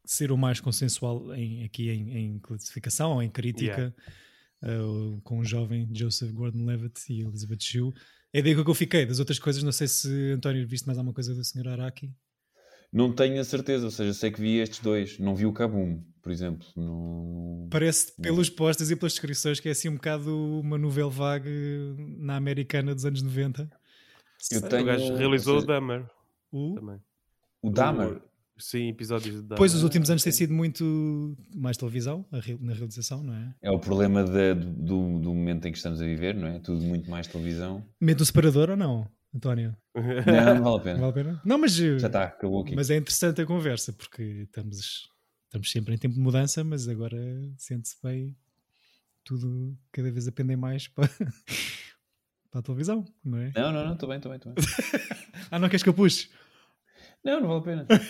S2: ser o mais consensual em, aqui em, em classificação ou em crítica, uh, com o jovem Joseph Gordon-Levitt e Elizabeth Shue. É daí que eu fiquei. Das outras coisas, não sei se António viste mais alguma coisa do Sr. Araki.
S3: Não tenho a certeza, ou seja, sei que vi estes dois, não vi o Kabum, por exemplo. Não...
S2: Parece, pelos postas e pelas descrições, que é assim um bocado uma novela vague na americana dos anos 90.
S3: Eu
S2: Sei-
S3: tenho-
S4: O gajo realizou
S3: ou
S4: o
S3: seja,
S4: Dahmer
S2: O-
S4: também.
S3: O Dahmer.
S4: O- Sim, episódios de Dahmer.
S2: Pois os últimos anos tem sido muito mais televisão na realização, não é?
S3: É o problema da- do, do momento em que estamos a viver, não é? Tudo muito mais televisão.
S2: Mete o separador ou não, António?
S3: Não, não vale a
S2: Não
S3: pena.
S2: vale a pena? Não, mas
S3: Já está, acabou aqui.
S2: Mas é interessante a conversa, porque estamos, estamos sempre em tempo de mudança, mas agora sente-se bem tudo cada vez a pender mais para, para a televisão, não é?
S3: Não, não, não, estou bem, estou bem, estou bem.
S2: Ah, não queres que eu puxe?
S3: Não, não vale a pena.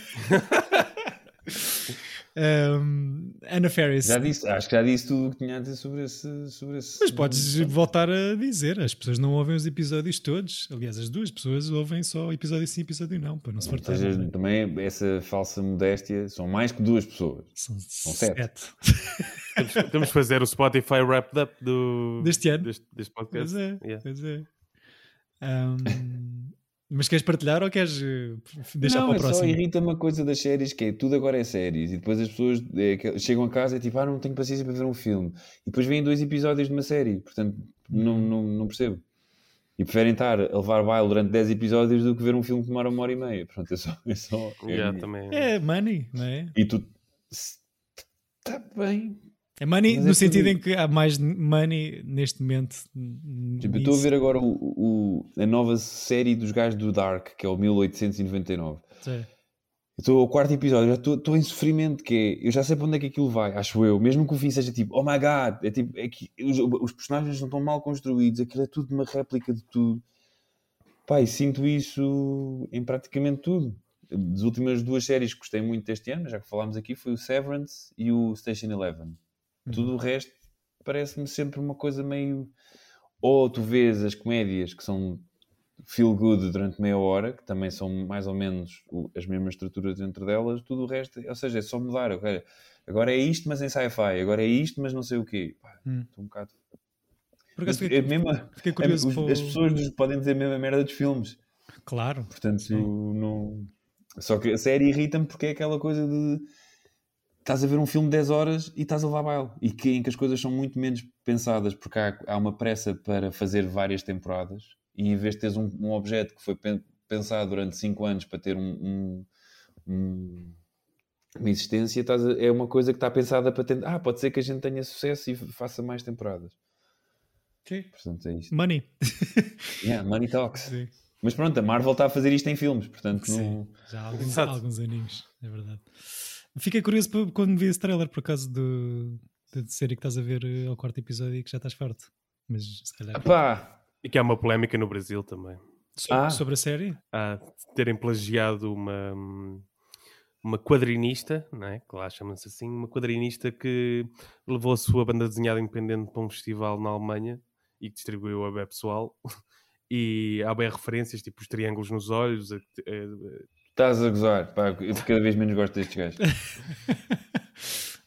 S2: Um, Anna Ferris.
S3: Já disse, acho que já disse tudo o que tinha a dizer sobre esse. Sobre esse
S2: Mas podes voltar a dizer, as pessoas não ouvem os episódios todos. Aliás, as duas pessoas ouvem só episódio sim, episódio não, para não se
S3: Ou
S2: fartar.
S3: seja, também essa falsa modéstia são mais que duas pessoas.
S2: São
S3: sete.
S2: sete.
S4: Temos, temos que fazer o Spotify Wrapped Up do,
S2: Deste ano.
S4: deste, deste
S2: Pois
S4: podcast.
S2: é,
S4: Yeah.
S2: pois é. Um, mas queres partilhar ou queres eh, deixar
S3: não,
S2: para o
S3: é só
S2: próximo?
S3: irrita uma coisa das séries que é tudo agora é séries e depois as pessoas é, que chegam a casa e é tipo, ah, não tenho paciência para ver um filme e depois vêm dois episódios de uma série, portanto não, não, não percebo. E preferem estar a levar baile durante 10 episódios do que ver um filme que demora uma hora e meia. Pronto, é só. É só é
S4: Yeah, também.
S2: É money, não é?
S3: E tu. Está bem.
S2: É money
S3: Mas
S2: no
S3: é
S2: sentido
S3: tudo-
S2: em que há mais money neste momento.
S3: Tipo, eu estou a ver agora o, o- a nova série dos gajos do Dark, que é o 1899.
S2: Sim.
S3: Eu Estou ao quarto episódio, já estou, estou em sofrimento, que é, eu já sei para onde é que aquilo vai, acho eu. Mesmo que o fim seja tipo, oh my god, é tipo, é que os, os personagens não estão mal construídos, aquilo é tudo uma réplica de tudo. Pai, sinto isso em praticamente tudo. Das últimas duas séries que gostei muito deste ano, já que falámos aqui, foi o Severance e o Station Eleven. Tudo o resto parece-me sempre uma coisa meio. Ou tu vês as comédias que são feel good durante meia hora, que também são mais ou menos as mesmas estruturas dentro delas, tudo o resto, ou seja, é só mudar. Agora é isto, mas em sci-fi, agora é isto, mas não sei o quê. Pá,
S2: Hum.
S3: Estou um bocado.
S2: Por acaso
S3: É
S2: fiquei,
S3: mesmo-
S2: fiquei curioso.
S3: é, os- As pessoas podem dizer a mesma merda dos filmes.
S2: Claro.
S3: Portanto,
S2: Sim.
S3: não. Só que a série irrita-me porque é aquela coisa de. Estás a ver um filme de 10 horas e estás a levar baile. E que, em que as coisas são muito menos pensadas porque há, há uma pressa para fazer várias temporadas e em vez de teres um, um objeto que foi pen- pensado durante 5 anos para ter um, um, um- uma existência, estás a- é uma coisa que está pensada para tentar. Ah, pode ser que a gente tenha sucesso e faça mais temporadas. Portanto, é isto.
S2: Money.
S3: Yeah, money talks.
S2: Sim.
S3: Mas pronto, a Marvel está a fazer isto em filmes, portanto, não...
S2: Sim, já há alguns,
S4: Exato.
S2: alguns aninhos, é verdade. Fiquei curioso quando vi esse trailer, por acaso, do, da série que estás a ver eh, ao quarto episódio e que já estás farto. Mas se calhar.
S3: Pá,
S4: E que há uma polémica no Brasil também.
S2: Sobre,
S3: Ah.
S2: sobre a série?
S4: Há terem plagiado uma, uma quadrinista, não é? que lá chama-se assim, uma quadrinista que levou a sua banda desenhada independente para um festival na Alemanha e que distribuiu a web pessoal. E há bem referências, tipo os triângulos nos olhos. a- a-
S3: estás a gozar. Pá, eu cada vez menos gosto destes gajos.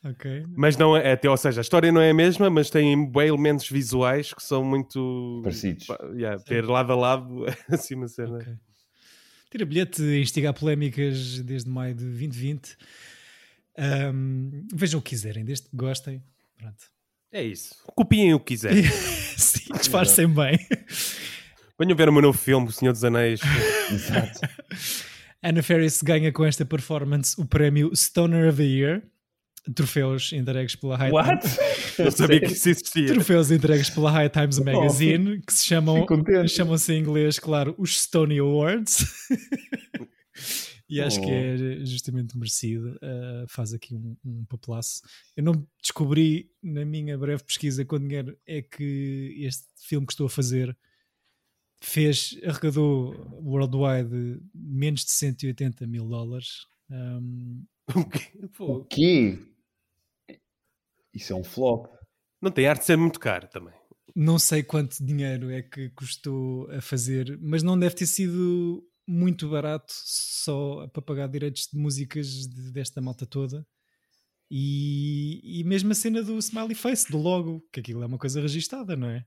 S2: Ok.
S4: Mas não é, até, ou seja, a história não é a mesma, mas tem bem elementos visuais que são muito
S3: Parecidos.
S4: pá, yeah, ter lado a lado assim uma cena.
S2: ok. Tira bilhete a instigar polémicas desde maio de 2020. Ahm, vejam o que quiserem, desde que gostem. Pronto.
S4: É isso. Copiem o que quiserem.
S2: Sim, disfarcem bem.
S4: Venham ver o meu novo filme, O Senhor dos Anéis.
S3: Exato.
S2: Anna Ferris ganha com esta performance o prémio Stoner of the Year. Troféus entregues pela High
S3: What?
S4: Eu sabia que isso existia.
S2: Troféus entregues pela High Times Magazine, que se chamam,
S3: fico contente.
S2: chamam-se em inglês, claro, os Stony Awards. e acho que
S3: Oh.
S2: é justamente merecido. Uh, faz aqui um, um papelaço. Eu não descobri na minha breve pesquisa dinheiro é que este filme que estou a fazer fez, arrecadou worldwide menos de 180 mil dólares. Um,
S4: O quê?
S3: O quê? Isso é um flop.
S4: Não tem arte de ser muito caro também.
S2: Não sei quanto dinheiro é que custou a fazer, mas não deve ter sido muito barato só para pagar direitos de músicas de- desta malta toda. E, e mesmo a cena do Smiley Face, do logo, que aquilo é uma coisa registada, não é?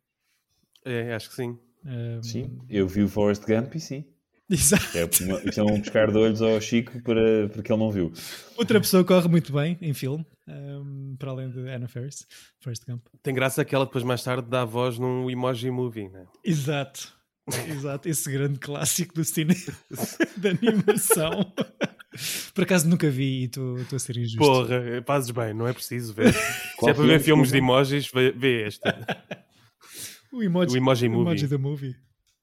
S4: É, acho que sim.
S2: Um,
S3: Sim, eu vi o Forrest Gump e sim.
S2: Exato.
S3: É uma, isto é um pescar de olhos ao Chico para, porque ele não viu.
S2: Outra pessoa corre muito bem em filme, um, para além de Anna Ferris, Forrest Gump.
S4: Tem graça que ela depois mais tarde dá voz num emoji movie, né?
S2: Exato. Exato, esse grande clássico do cinema de animação. Por acaso nunca vi e estou a ser injusto.
S4: Porra, fazes bem, não é preciso ver. Se é para ver
S3: filme?
S4: filmes de emojis, vê, vê este.
S2: O emoji,
S4: O emoji
S2: o emoji
S4: movie.
S2: da movie.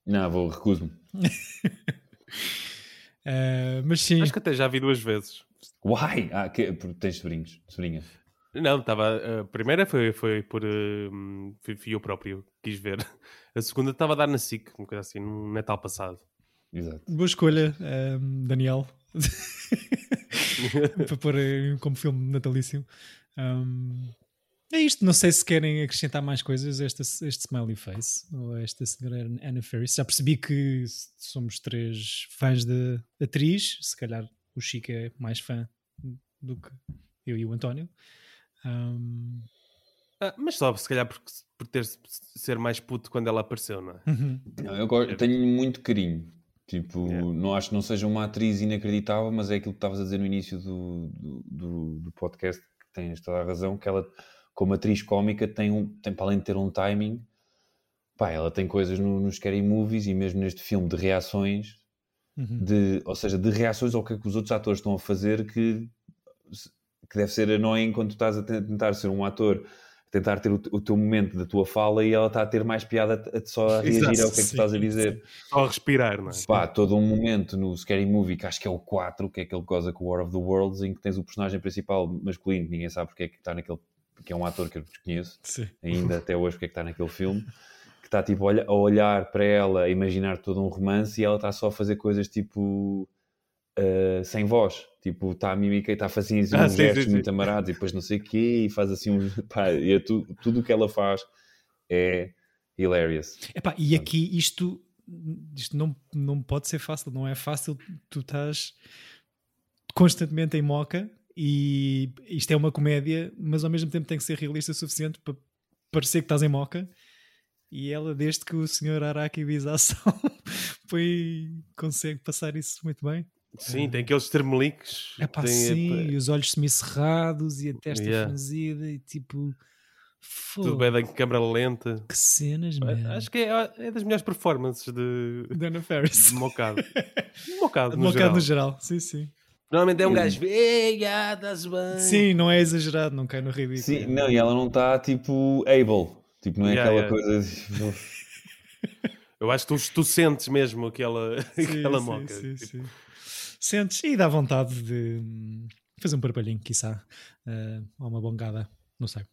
S3: Não, vou, recuso-me.
S2: Uh, mas sim,
S4: Acho que até já vi duas vezes.
S3: Why? Ah, que, tens sobrinhos, sobrinhas.
S4: Não, estava. A primeira foi, foi por. hum, fui, fui eu próprio, quis ver. A segunda estava a dar na SIC, uma coisa assim, no Natal passado.
S3: Exato.
S2: boa escolha, um, Daniel, para pôr eh, como filme natalício. Um, é isto, não sei se querem acrescentar mais coisas a este, este Smiley Face ou a esta senhora Anna Ferris. Já percebi que somos três fãs da atriz, se calhar o Chico é mais fã do que eu e o António. Um,
S4: Ah, mas só se calhar por, por ter ser mais puto quando ela apareceu, não é?
S2: uhum.
S3: Não, eu tenho muito carinho. Tipo,
S4: Yeah.
S3: não acho que não seja uma atriz inacreditável, mas é aquilo que estavas a dizer no início do, do, do- do podcast, que tens toda a razão, que ela, como atriz cómica, tem, um, tem para além de ter um timing, pá, ela tem coisas no- nos scary movies e mesmo neste filme de reações,
S2: Uhum.
S3: de, ou seja, de reações ao que, é que os outros atores estão a fazer que, que deve ser annoying quando tu estás a te- tentar ser um ator, a tentar ter o, o teu momento da tua fala e ela está a ter mais piada a, a só a reagir
S2: Exato,
S3: ao que é que tu
S2: sim,
S3: estás a dizer.
S4: Só a respirar, não é?
S3: Pá, todo um momento no Scary Movie, que acho que é o 4, que é aquele que goza com o War of the Worlds, em que tens o personagem principal masculino, que ninguém sabe porque é que está naquele, que é um ator que eu desconheço,
S2: Sim.
S3: ainda até hoje porque é que está naquele filme, que está tipo a olha- a olhar para ela, a imaginar todo um romance e ela está só a fazer coisas tipo uh, sem voz, tipo está a mimicar e está a fazer assim,
S4: Ah,
S3: uns
S4: sim,
S3: gestos
S4: sim, sim.
S3: muito amarados e depois não sei o quê e faz assim um, pá, e é tu- tudo o que ela faz é hilarious.
S2: Epá, e aqui isto, isto não, não pode ser fácil, não é fácil. Tu estás constantemente em moca e isto é uma comédia, mas ao mesmo tempo tem que ser realista o suficiente para parecer que estás em moca. E ela, desde que o senhor Araki diz a ação, foi, consegue passar isso muito bem.
S4: Sim, tem aqueles termeliques.
S2: É pá, sim, e os olhos semicerrados e a testa
S4: Yeah.
S2: franzida e tipo.
S4: Tudo
S2: Fogo,
S4: bem da câmara lenta.
S2: que cenas, mano.
S4: Acho que é, é das melhores performances de,
S2: Dana Ferris.
S4: de mocado. Mocado, no
S2: Mocado
S4: geral.
S2: no geral, sim, sim.
S4: Normalmente é um gajo, ei, estás bem.
S2: Sim, não é exagerado, não cai no ridículo.
S3: Sim, não, e ela não está tipo able. Tipo, não é
S4: Yeah,
S3: aquela
S4: yeah.
S3: coisa. tipo,
S4: Eu acho que tu, tu sentes mesmo aquela,
S2: Sim,
S4: aquela
S2: sim,
S4: moca.
S2: sim,
S4: Tipo,
S2: sim. Sentes e dá vontade de hum, fazer um parpalhinho, quiçá. eh, ou uma bongada, não sei.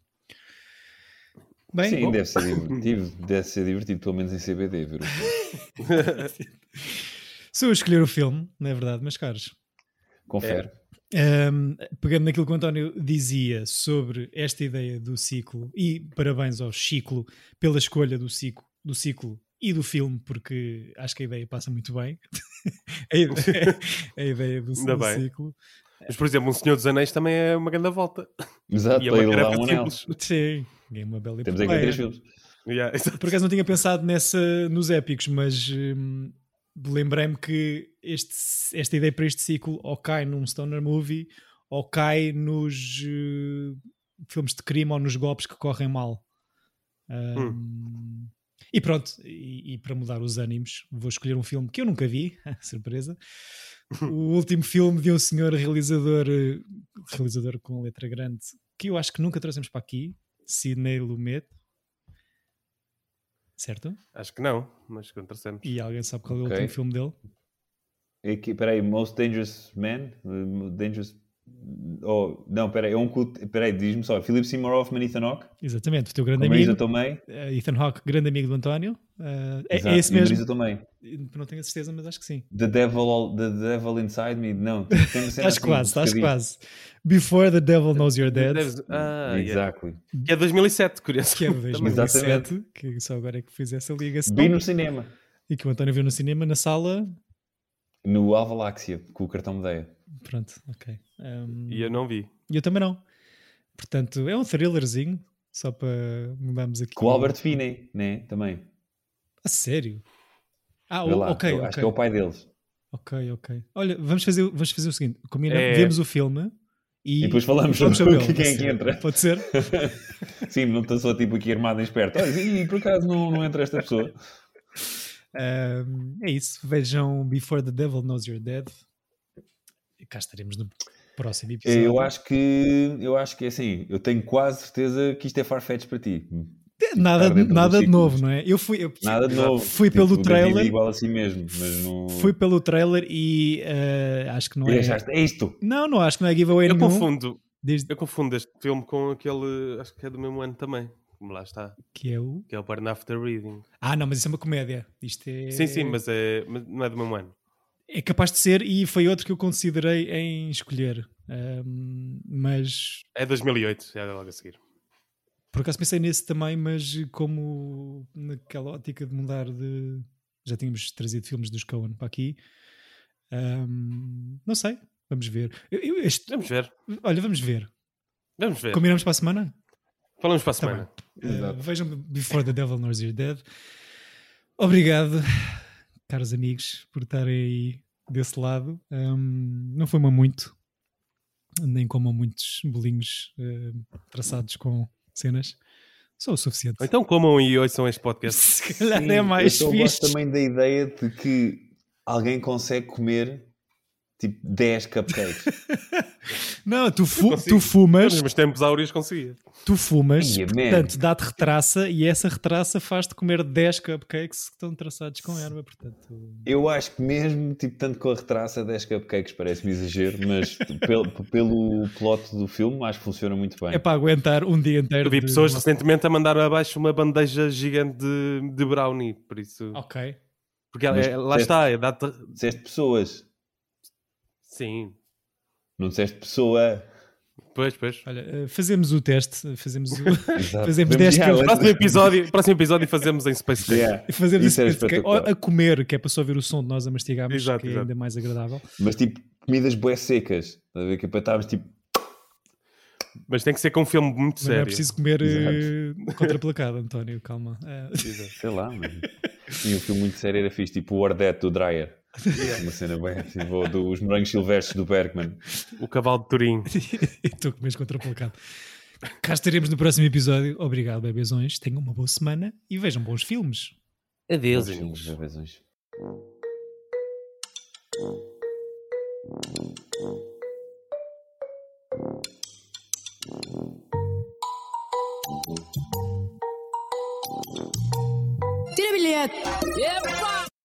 S2: Bem,
S3: Sim,
S2: bom,
S3: deve ser divertido. Deve ser divertido, pelo menos em CBD, ver o filme.
S2: sou eu a escolher o filme, não é verdade, meus caros.
S3: Confere.
S2: Um, pegando naquilo que o António dizia sobre esta ideia do ciclo, e parabéns ao ciclo pela escolha do ciclo, do ciclo e do filme, porque acho que a ideia passa muito bem. a, ideia, a ideia do,
S4: Ainda
S2: do
S4: bem.
S2: ciclo.
S4: Mas, por exemplo, um Senhor dos Anéis também é uma grande volta.
S3: Exato,
S4: E é uma tarefa
S3: um anel.
S2: Sim, é uma bela
S3: Temos aqui três filmes.
S4: Yeah.
S2: Por acaso não tinha pensado nessa nos épicos, mas hum, lembrei-me que este, esta ideia para este ciclo ou cai num stoner movie ou cai nos eh, filmes de crime ou nos golpes que correm mal. Hum, E pronto, e, e para mudar os ânimos, vou escolher um filme que eu nunca vi, surpresa. O último filme de um senhor realizador, eh, realizador com letra grande, que eu acho que nunca trouxemos para aqui, Sidney Lumet. Certo?
S4: Acho que não, mas contracemos.
S2: E alguém sabe qual é o
S3: Ok.
S2: último filme dele?
S3: Aqui, peraí, Most Dangerous Man? Dangerous. Oh, não, peraí, é um culto. Peraí, diz-me só. Philip Seymour Hoffman, Ethan Hawke.
S2: Exatamente, o teu grande
S3: Com Marisa
S2: amigo,
S3: Tomei.
S2: eh, Ethan Hawke, grande amigo do António. Eh, é,
S3: Exato,
S2: é esse
S3: e
S2: mesmo.
S3: Tomei.
S2: Não tenho a certeza, mas acho que sim.
S3: The Devil, All- the Devil Inside Me. Não,
S2: Estás
S3: assim,
S2: quase, estás
S3: um
S2: quase. Before the Devil Knows You're Dead,
S4: Deves- Ah.
S3: Exactly.
S4: Que é 2007, curioso.
S2: que é de
S4: Também.
S2: 2007, que só agora é que fiz essa ligação.
S3: Vi no cinema.
S2: E que o António viu no cinema, na sala.
S3: No Alvaláxia, com o cartão Medeia.
S2: Pronto, ok. Um,
S4: E eu não vi.
S2: e eu também não. Portanto, é um thrillerzinho, só para mudarmos aqui.
S3: Com o Albert Finney, né? Também.
S2: A sério? Ah, o-
S3: lá,
S2: ok,
S3: eu
S2: ok.
S3: Acho que é o pai deles.
S2: Ok, ok. Olha, vamos fazer, vamos fazer o seguinte: combina,
S4: É.
S2: vemos o filme e,
S3: E depois falamos sobre
S2: ele,
S3: quem é que entra.
S2: Pode ser?
S3: Sim, não estou só tipo aqui armado em esperto. Olha, e por acaso não, não entra esta pessoa?
S2: Um, é isso. Vejam Before the Devil Knows You're Dead. E cá estaremos no próximo episódio.
S3: Eu acho que eu acho que é assim, eu tenho quase certeza que isto é farfetch para ti.
S2: Nada,
S3: dentro do
S2: nada de novo, não é? Eu fui, eu
S3: Nada de novo.
S2: Fui
S3: Tipo,
S2: pelo
S3: o
S2: trailer.
S3: Igual assim mesmo, mas não.
S2: fui pelo trailer e eh, acho que não
S3: E
S2: é.
S3: achaste, é isto.
S2: Não, não acho que não é giveaway
S4: Eu
S2: nenhum.
S4: confundo,
S2: Desde
S4: eu confundo este filme com aquele, acho que é do mesmo ano também. Como lá está,
S2: que é o.
S4: que é o Burn After Reading.
S2: Ah, não, mas isso é uma comédia. Isto é.
S4: Sim, sim, mas, é, mas não é do mesmo ano.
S2: É capaz de ser e foi outro que eu considerei em escolher. Ahm, mas
S4: É 2008, é logo a seguir.
S2: Por acaso pensei nesse também, mas como naquela ótica de mudar de. Já tínhamos trazido filmes dos Coen para aqui. ahm, não sei, vamos ver. Eu- eu- este-
S4: Vamos ver,
S2: olha, vamos ver.
S4: vamos ver.
S2: Combinamos para a semana?
S4: Falamos para a
S2: Tá
S4: semana.
S3: Exato.
S2: Uh, vejam Before the Devil Knows You're Dead. Obrigado, caros amigos, por estarem aí desse lado. Um, não foi uma muito, nem como muitos bolinhos uh, traçados com cenas. Só o suficiente.
S4: Ou Então comam e ouçam este podcast.
S2: Se calhar
S3: Sim,
S2: é mais
S3: eu
S2: fixe.
S3: gosto também da ideia de que alguém consegue comer tipo 10 cupcakes.
S2: Não, tu, fu- tu fumas,
S4: meus tempos áureos conseguia.
S2: tu fumas,
S3: man.
S2: portanto, dá-te retraça e essa retraça faz-te comer 10 cupcakes que estão traçados com erva, portanto.
S3: Eu acho que mesmo, tipo, tanto com a retraça, 10 cupcakes parece-me exagero, mas pelo, pelo plot do filme acho que funciona muito bem.
S2: É para aguentar um dia inteiro.
S4: Eu vi
S2: de-
S4: pessoas recentemente a mandar abaixo uma bandeja gigante de, de brownie, por isso.
S2: Ok.
S4: Porque
S3: Mas
S4: é- lá
S3: disseste-
S4: está, é.
S3: Disseste pessoas,
S4: Sim,
S3: não disseste pessoa.
S4: pois, pois.
S2: Olha, eh, fazemos o teste, fazemos o. Fazemos
S3: Podemos-
S2: 10
S3: Yeah.
S4: Próximo episódio, próximo episódio fazemos em Space Cake.
S3: Yeah.
S2: fazemos
S3: Isso
S2: ou a comer, que é para só ver o som de nós a mastigarmos,
S4: Exato,
S2: que é
S4: exato.
S2: ainda mais agradável.
S3: Mas tipo, comidas bué secas. Estás a ver que é para estarmos tipo.
S4: Mas tem que ser com um filme muito
S2: Mas não
S4: sério.
S2: é preciso comer eh, contraplacado, António, calma. Eh,
S3: Sei lá, mano. E um filme muito sério era fixe, tipo o Ordete do Dreyer. Uma cena bem tipo, dos morangos silvestres do Bergman.
S4: O cavalo de Turim.
S2: e tu comes contraplacado. Cá estaremos no próximo episódio. Obrigado, bebezões. Tenham uma boa semana e vejam bons filmes.
S4: Adeus,
S3: Bons
S4: amigos.
S3: filmes, às vezes.
S1: Tira bilhete!